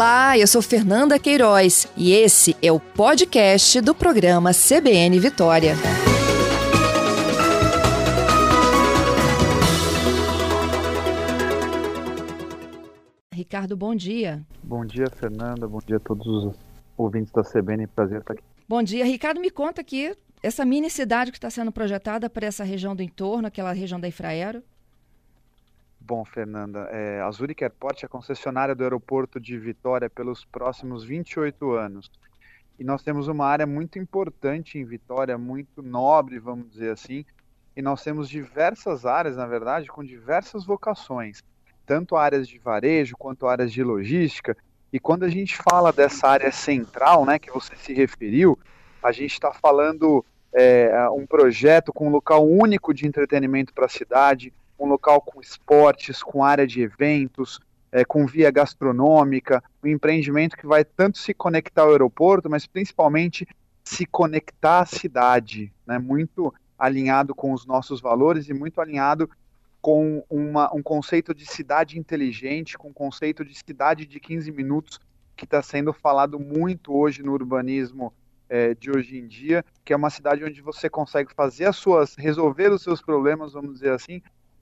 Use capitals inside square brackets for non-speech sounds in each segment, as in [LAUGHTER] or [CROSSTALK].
Olá, eu sou Fernanda Queiroz e esse é o podcast do programa CBN Vitória. Ricardo, bom dia. Bom dia, Fernanda. Bom dia a todos os ouvintes da CBN. Prazer estar aqui. Bom dia, Ricardo. Me conta aqui essa mini cidade que está sendo projetada para essa região do entorno, aquela região da Infraero. Bom, Fernanda, é, a Zurich Airport é concessionária do aeroporto de Vitória pelos próximos 28 anos. E nós temos uma área muito importante em Vitória, muito nobre, vamos dizer assim. E nós temos diversas áreas, na verdade, com diversas vocações, tanto áreas de varejo quanto áreas de logística. E quando a gente fala dessa área central, né, que você se referiu, a gente está falando é, um projeto com um local único de entretenimento para a cidade, um local com esportes, com área de eventos, é, com via gastronômica, um empreendimento que vai tanto se conectar ao aeroporto, mas principalmente se conectar à cidade, né? muito alinhado com os nossos valores e muito alinhado com uma, um conceito de cidade inteligente, com um conceito de cidade de 15 minutos, que está sendo falado muito hoje no urbanismo é, de hoje em dia, que é uma cidade onde você consegue fazer as suas, resolver os seus problemas, vamos dizer assim,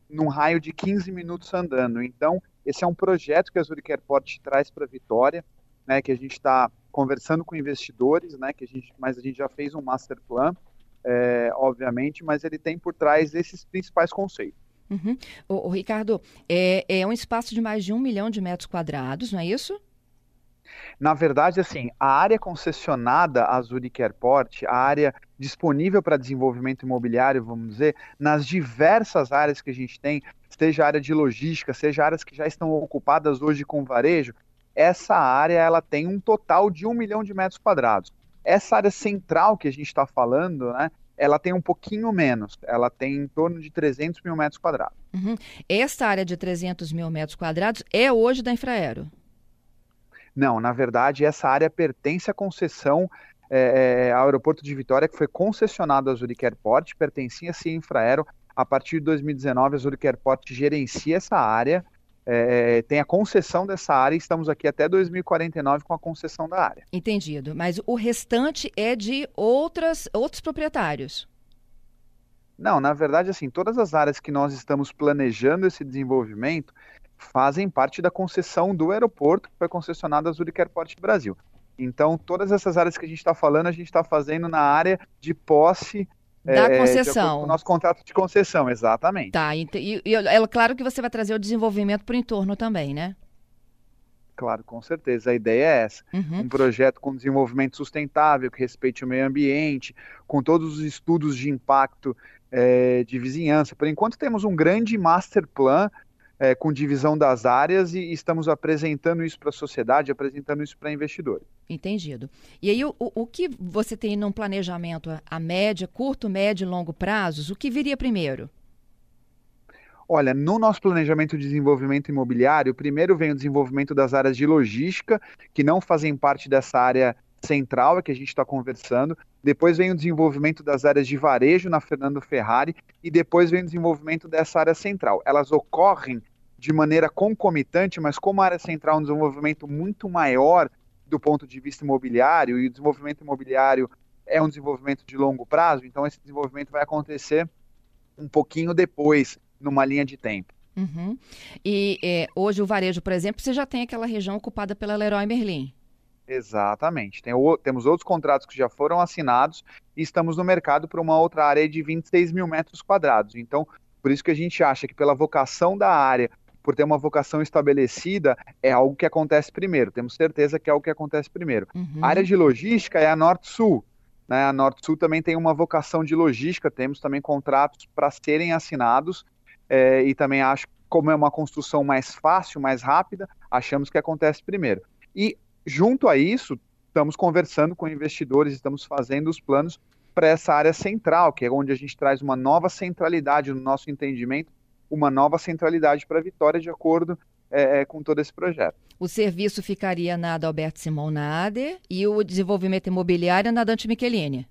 num raio de 15 minutos andando. Então, esse é um projeto que a Zurich Airport traz para Vitória, né, que a gente está conversando com investidores, né, que a gente, mas a gente já fez um master plan, é, obviamente, mas ele tem por trás esses principais conceitos. Uhum. O, o, Ricardo, é, é um espaço de mais de um milhão de metros quadrados, não é isso? Na verdade, assim, a área concessionada à Zurich Airport, a área disponível para desenvolvimento imobiliário, vamos dizer, nas diversas áreas que a gente tem, seja área de logística, seja áreas que já estão ocupadas hoje com varejo, essa área ela tem um total de um milhão de metros quadrados. Essa área central que a gente está falando, né, ela tem um pouquinho menos, ela tem em torno de 300 mil metros quadrados. Uhum. Essa área de 300 mil metros quadrados é hoje da Infraero? Não, na verdade, essa área pertence à concessão é, ao aeroporto de Vitória, que foi concessionado à Zurich Airport, pertencia a Infraero. A partir de 2019, a Zurich Airport gerencia essa área, é, tem a concessão dessa área e estamos aqui até 2049 com a concessão da área. Entendido. Mas o restante é de outras, outros proprietários? Não, na verdade, assim, todas as áreas que nós estamos planejando esse desenvolvimento, fazem parte da concessão do aeroporto, que foi concessionado a Zurich Airport Brasil. Então, todas essas áreas que a gente está falando, a gente está fazendo na área de posse da é, concessão. O nosso contrato de concessão, exatamente. Tá, e, e, e, é claro que você vai trazer o desenvolvimento para o entorno também, né? Claro, com certeza. A ideia é essa. Uhum. Um projeto com desenvolvimento sustentável, que respeite o meio ambiente, com todos os estudos de impacto é, de vizinhança. Por enquanto, temos um grande master plan é, com divisão das áreas e estamos apresentando isso para a sociedade, apresentando isso para investidores. Entendido. E aí, o, o que você tem num planejamento a média, curto, médio e longo prazos, o que viria primeiro? Olha, no nosso planejamento de desenvolvimento imobiliário, primeiro vem o desenvolvimento das áreas de logística, que não fazem parte dessa área central que a gente está conversando. Depois vem o desenvolvimento das áreas de varejo na Fernando Ferrari e depois vem o desenvolvimento dessa área central. Elas ocorrem de maneira concomitante, mas como a área central é um desenvolvimento muito maior do ponto de vista imobiliário e o desenvolvimento imobiliário é um desenvolvimento de longo prazo, então esse desenvolvimento vai acontecer um pouquinho depois, numa linha de tempo. Uhum. E é, hoje o varejo, por exemplo, você já tem aquela região ocupada pela Leroy Merlin. Exatamente. Tem o, temos outros contratos que já foram assinados e estamos no mercado para uma outra área de 26 mil metros quadrados. Então, por isso que a gente acha que pela vocação da área, por ter uma vocação estabelecida, é algo que acontece primeiro. Temos certeza que é algo que acontece primeiro. Uhum. A área de logística é a Norte-Sul. Né? A Norte-Sul também tem uma vocação de logística, temos também contratos para serem assinados é, e também acho como é uma construção mais fácil, mais rápida, achamos que acontece primeiro. E Junto a isso, estamos conversando com investidores, estamos fazendo os planos para essa área central, que é onde a gente traz uma nova centralidade no nosso entendimento, uma nova centralidade para a Vitória, de acordo é, é, com todo esse projeto. O serviço ficaria na Adalberto Simon Nader e o desenvolvimento imobiliário na Dante Michelini.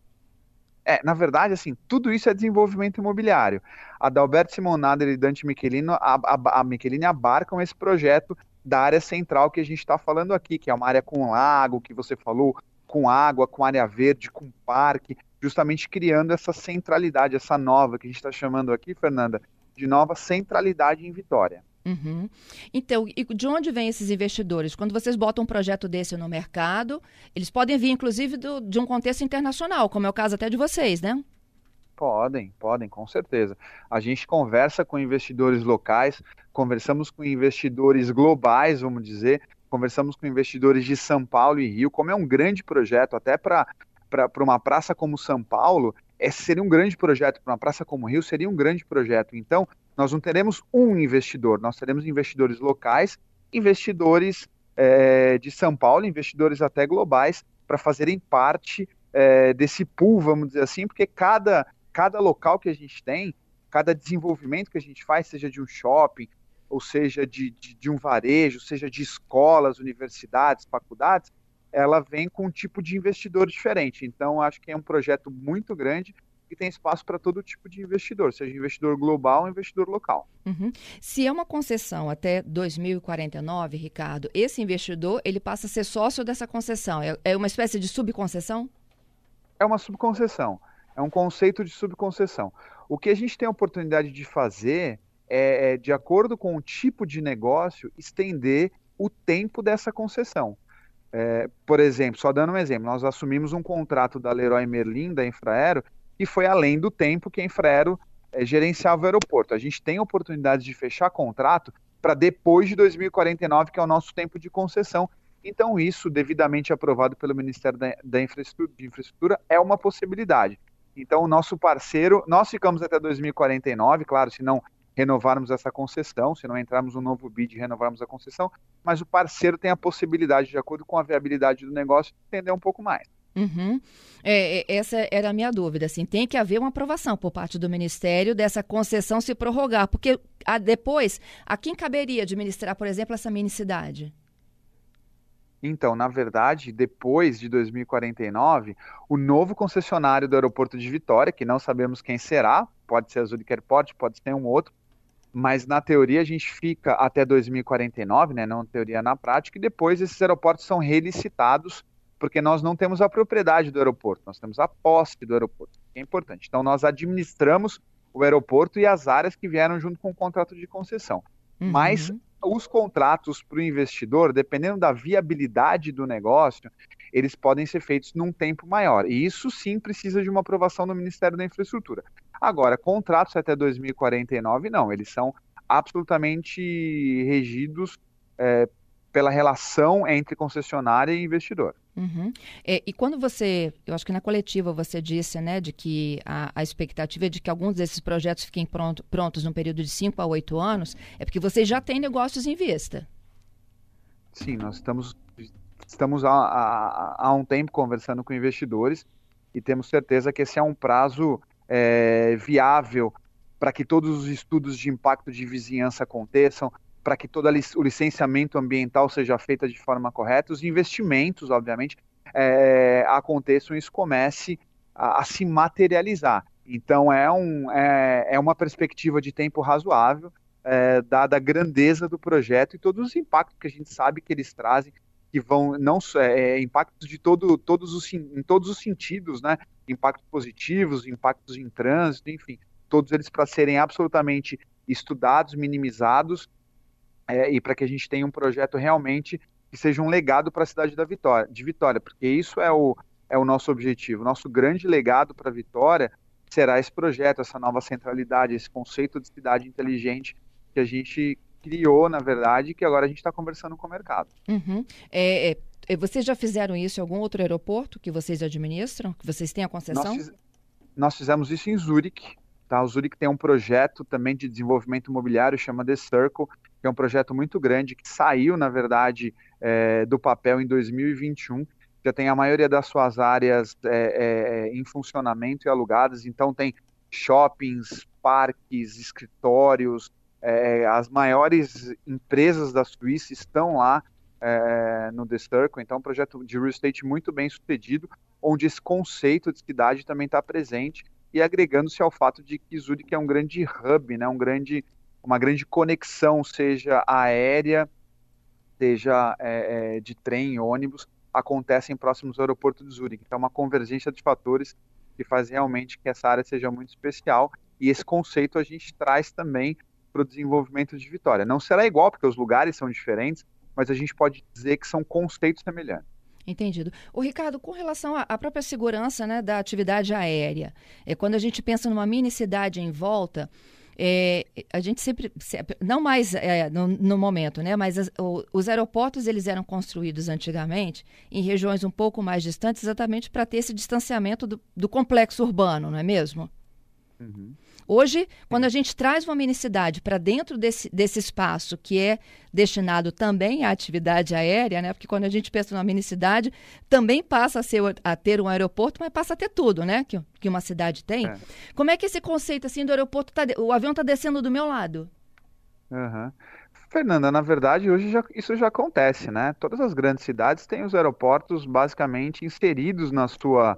É, na verdade, assim, tudo isso é desenvolvimento imobiliário. A Adalberto Nader e Dante Michelino, a, a, a Michelini abarcam esse projeto da área central que a gente está falando aqui, que é uma área com lago, que você falou, com água, com área verde, com parque, justamente criando essa centralidade, essa nova que a gente está chamando aqui, Fernanda, de nova centralidade em Vitória. Uhum. Então, de onde vêm esses investidores? Quando vocês botam um projeto desse no mercado, eles podem vir, inclusive, do, de um contexto internacional, como é o caso até de vocês, né? Podem, podem, com certeza. A gente conversa com investidores locais, conversamos com investidores globais, vamos dizer, conversamos com investidores de São Paulo e Rio, como é um grande projeto, até para uma praça como São Paulo, é, seria um grande projeto, para uma praça como Rio, seria um grande projeto. Então, nós não teremos um investidor, nós teremos investidores locais, investidores é, de São Paulo, investidores até globais, para fazerem parte é, desse pool, vamos dizer assim, porque cada, cada local que a gente tem, cada desenvolvimento que a gente faz, seja de um shopping, ou seja de, de, de um varejo, seja de escolas, universidades, faculdades, ela vem com um tipo de investidor diferente. Então, acho que é um projeto muito grande que tem espaço para todo tipo de investidor, seja investidor global ou investidor local. Uhum. Se é uma concessão até 2049, Ricardo, esse investidor ele passa a ser sócio dessa concessão. É, é uma espécie de subconcessão? É uma subconcessão. É um conceito de subconcessão. O que a gente tem a oportunidade de fazer é, é de acordo com o tipo de negócio, estender o tempo dessa concessão. É, por exemplo, só dando um exemplo, nós assumimos um contrato da Leroy Merlin, da Infraero, e foi além do tempo que a Infraero é, gerenciava o aeroporto. A gente tem oportunidade de fechar contrato para depois de 2049, que é o nosso tempo de concessão. Então, isso, devidamente aprovado pelo Ministério da, da Infraestrutura, de Infraestrutura, é uma possibilidade. Então, o nosso parceiro, nós ficamos até 2049, claro, se não renovarmos essa concessão, se não entrarmos um novo bid e renovarmos a concessão, mas o parceiro tem a possibilidade, de acordo com a viabilidade do negócio, de estender um pouco mais. Uhum. É, é, essa era a minha dúvida. Assim, tem que haver uma aprovação por parte do Ministério dessa concessão se prorrogar, porque a, depois, a quem caberia administrar, por exemplo, essa minicidade? Então, na verdade, depois de 2049, o novo concessionário do aeroporto de Vitória, que não sabemos quem será, pode ser a Zurich Airport, pode ser um outro, mas na teoria a gente fica até 2049, né, não teoria na prática, e depois esses aeroportos são relicitados, porque nós não temos a propriedade do aeroporto, nós temos a posse do aeroporto, que é importante. Então nós administramos o aeroporto e as áreas que vieram junto com o contrato de concessão. Uhum. Mas os contratos para o investidor, dependendo da viabilidade do negócio, eles podem ser feitos num tempo maior. E isso sim precisa de uma aprovação do Ministério da Infraestrutura. Agora, contratos até 2049, não, eles são absolutamente regidos é, pela relação entre concessionária e investidor. Uhum. É, e quando você, eu acho que na coletiva você disse, né, de que a, a expectativa é de que alguns desses projetos fiquem pronto, prontos num período de 5 a 8 anos, é porque vocês já têm negócios em vista. Sim, nós estamos, estamos há, há, há um tempo conversando com investidores e temos certeza que esse é um prazo é, viável para que todos os estudos de impacto de vizinhança aconteçam, para que todo o licenciamento ambiental seja feito de forma correta, os investimentos, obviamente, é, aconteçam e isso comece a, a, se materializar. Então, é, um, é, é uma perspectiva de tempo razoável, é, dada a grandeza do projeto e todos os impactos que a gente sabe que eles trazem, que vão não é, é, impactos de todo, todos os, em todos os sentidos, né? Impactos positivos, impactos em trânsito, enfim, todos eles para serem absolutamente estudados, minimizados é, e para que a gente tenha um projeto realmente que seja um legado para a cidade da Vitória, de Vitória, porque isso é o, é o nosso objetivo. Nosso grande legado para Vitória será esse projeto, essa nova centralidade, esse conceito de cidade inteligente que a gente criou, na verdade, e que agora a gente está conversando com o mercado. Uhum. É, é, é, vocês já fizeram isso em algum outro aeroporto que vocês administram, que vocês têm a concessão? Nós, nós fizemos isso em Zurique. Tá? O Zurique tem um projeto também de desenvolvimento imobiliário, chama The Circle, que é um projeto muito grande, que saiu, na verdade, é, do papel em 2021, já tem a maioria das suas áreas é, é, em funcionamento e alugadas, então tem shoppings, parques, escritórios, é, as maiores empresas da Suíça estão lá é, no The Circle, então é um projeto de real estate muito bem sucedido, onde esse conceito de cidade também está presente, e agregando-se ao fato de que Zurich é um grande hub, né, um grande uma grande conexão, seja aérea seja é, é, de trem, ônibus, acontecem próximos ao aeroporto de Zurique. Então, é uma convergência de fatores que faz realmente que essa área seja muito especial. E esse conceito a gente traz também para o desenvolvimento de Vitória. Não será igual, porque os lugares são diferentes, mas a gente pode dizer que são conceitos semelhantes. Entendido. O Ricardo, com relação à própria segurança né, da atividade aérea, é, quando a gente pensa numa mini cidade em volta, é, a gente sempre, não mais é, no, no, momento, né? Mas as, o, os aeroportos eles eram construídos antigamente em regiões um pouco mais distantes, exatamente para ter esse distanciamento do, do complexo urbano, não é mesmo? Uhum. Hoje, quando a gente traz uma minicidade para dentro desse, desse espaço que é destinado também à atividade aérea, né? Porque quando a gente pensa numa minicidade, também passa a, ser, a ter um aeroporto, mas passa a ter tudo, né? Que, que uma cidade tem. É. Como é que esse conceito assim do aeroporto tá, o avião está descendo do meu lado? Uhum. Fernanda, na verdade, hoje já, isso já acontece, né? Todas as grandes cidades têm os aeroportos basicamente inseridos na sua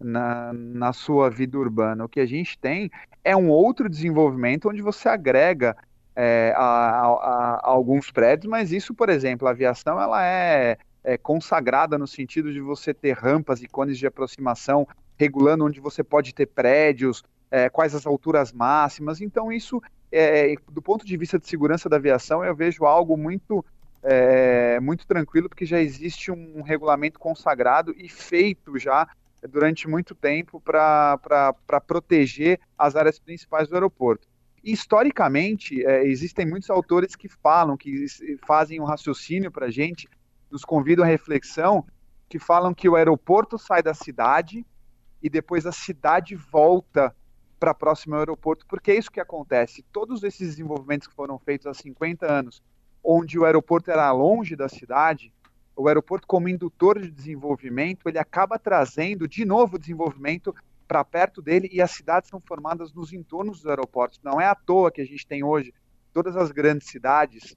na, na sua vida urbana. O que a gente tem é um outro desenvolvimento onde você agrega é, a, a, a, alguns prédios, mas isso, por exemplo, a aviação ela é, é, consagrada no sentido de você ter rampas e cones de aproximação, regulando onde você pode ter prédios, é, quais as alturas máximas. Então, isso, é, do ponto de vista de segurança da aviação, eu vejo algo muito é, muito tranquilo, porque já existe um regulamento consagrado e feito já durante muito tempo para proteger as áreas principais do aeroporto. historicamente, é, existem muitos autores que falam, que fazem um raciocínio para a gente, nos convidam à reflexão, que falam que o aeroporto sai da cidade e depois a cidade volta para próximo ao aeroporto, porque é isso que acontece. Todos esses desenvolvimentos que foram feitos há 50 anos, onde o aeroporto era longe da cidade, o aeroporto como indutor de desenvolvimento, ele acaba trazendo de novo desenvolvimento para perto dele e as cidades são formadas nos entornos dos aeroportos. Não é à toa que a gente tem hoje todas as grandes cidades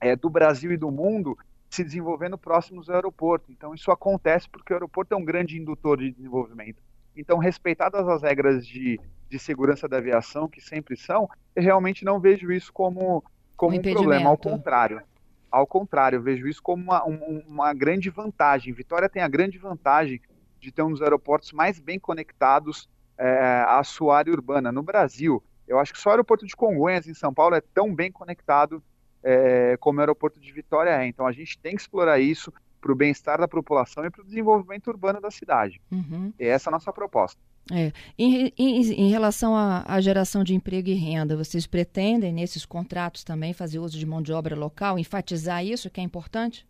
é, do Brasil e do mundo se desenvolvendo próximos ao aeroporto. Então isso acontece porque o aeroporto é um grande indutor de desenvolvimento. Então, respeitadas as regras de, de segurança da aviação, que sempre são, eu realmente não vejo isso como, como um, um problema, ao contrário. Ao contrário, eu vejo isso como uma, um, uma grande vantagem. Vitória tem a grande vantagem de ter um dos aeroportos mais bem conectados é, à sua área urbana. No Brasil, eu acho que só o aeroporto de Congonhas, em São Paulo, é tão bem conectado é, como o aeroporto de Vitória é. Então, a gente tem que explorar isso para o bem-estar da população e para o desenvolvimento urbano da cidade. Uhum. E essa é a nossa proposta. É. Em, em, em, relação à, geração de emprego e renda, vocês pretendem, nesses contratos também, fazer uso de mão de obra local, enfatizar isso que é importante?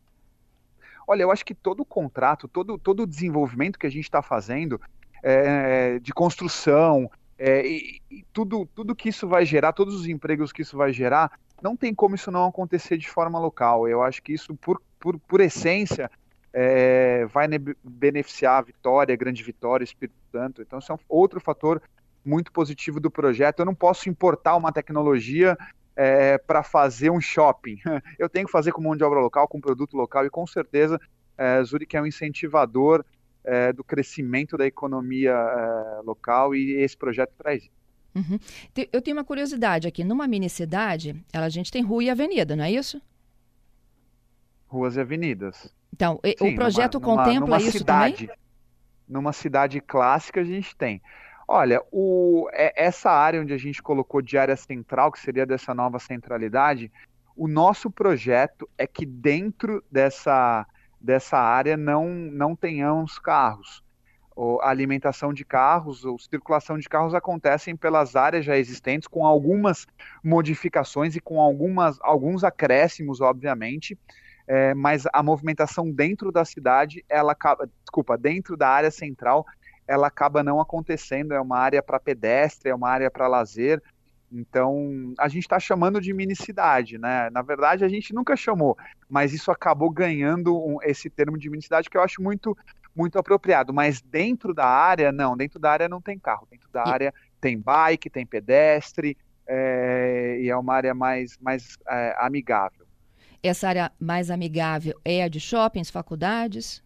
Olha, eu acho que todo contrato, todo, todo o desenvolvimento que a gente está fazendo é, de construção, é, e, e, tudo, tudo que isso vai gerar, todos os empregos que isso vai gerar, não tem como isso não acontecer de forma local. Eu acho que isso, por, por, por essência, é, vai beneficiar a Vitória, a Grande Vitória, Espírito Santo. Então, isso é um outro fator muito positivo do projeto. Eu não posso importar uma tecnologia é, para fazer um shopping. [LAUGHS] Eu tenho que fazer com mão de obra local, com produto local, e com certeza é, Zurich é um incentivador é, do crescimento da economia é, local e esse projeto traz isso. Uhum. Eu tenho uma curiosidade aqui. Numa mini cidade, a gente tem rua e avenida, não é isso? Ruas e avenidas. Então, Sim, o projeto numa, contempla numa isso cidade, também? Numa cidade clássica a gente tem. Olha, o, é, essa área onde a gente colocou de área central, que seria dessa nova centralidade, o nosso projeto é que dentro dessa, dessa área não, não tenhamos carros. A alimentação de carros, ou circulação de carros acontecem pelas áreas já existentes, com algumas modificações e com algumas, alguns acréscimos, obviamente, é, mas a movimentação dentro da cidade, ela acaba, desculpa, dentro da área central, ela acaba não acontecendo. É uma área para pedestre, é uma área para lazer. Então, a gente está chamando de mini cidade, né? Na verdade, a gente nunca chamou, mas isso acabou ganhando um, esse termo de mini cidade que eu acho muito, muito apropriado. Mas dentro da área, não, dentro da área não tem carro, dentro da e... área tem bike, tem pedestre, é, e é uma área mais, mais é, amigável. Essa área mais amigável é a de shoppings, faculdades?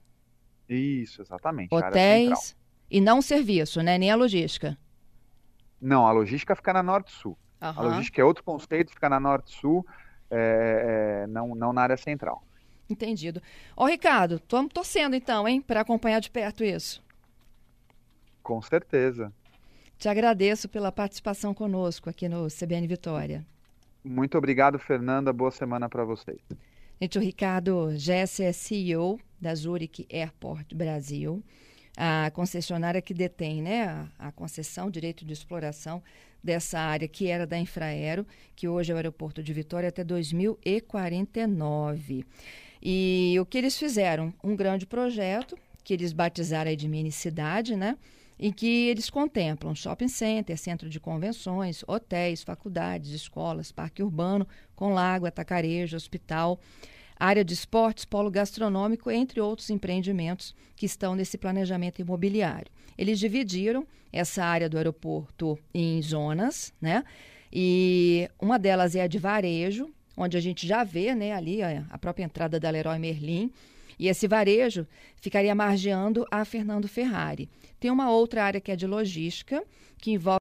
Isso, exatamente. Hotéis e não serviço, né? Nem a logística. Não, a logística fica na Norte-Sul. Uhum. A logística é outro conceito, fica na Norte-Sul. é, é, não, não na área central. Entendido. Ó, Ricardo, estamos torcendo então, hein, para acompanhar de perto isso. Com certeza. Te agradeço pela participação conosco aqui no CBN Vitória. Muito obrigado, Fernanda. Boa semana para vocês. Gente, o Ricardo Jesse é CEO da Zurich Airport Brasil, a concessionária que detém né, a, a concessão, direito de exploração dessa área que era da Infraero, que hoje é o aeroporto de Vitória até 2049. E o que eles fizeram? Um grande projeto que eles batizaram de mini cidade, né? Em que eles contemplam shopping center, centro de convenções, hotéis, faculdades, escolas, parque urbano, com lago, atacarejo, hospital, área de esportes, polo gastronômico, entre outros empreendimentos que estão nesse planejamento imobiliário. Eles dividiram essa área do aeroporto em zonas, né? E uma delas é a de varejo, onde a gente já vê, né, ali a, a própria entrada da Leroy Merlin, e esse varejo ficaria margeando a Fernando Ferrari. Tem uma outra área que é de logística, que envolve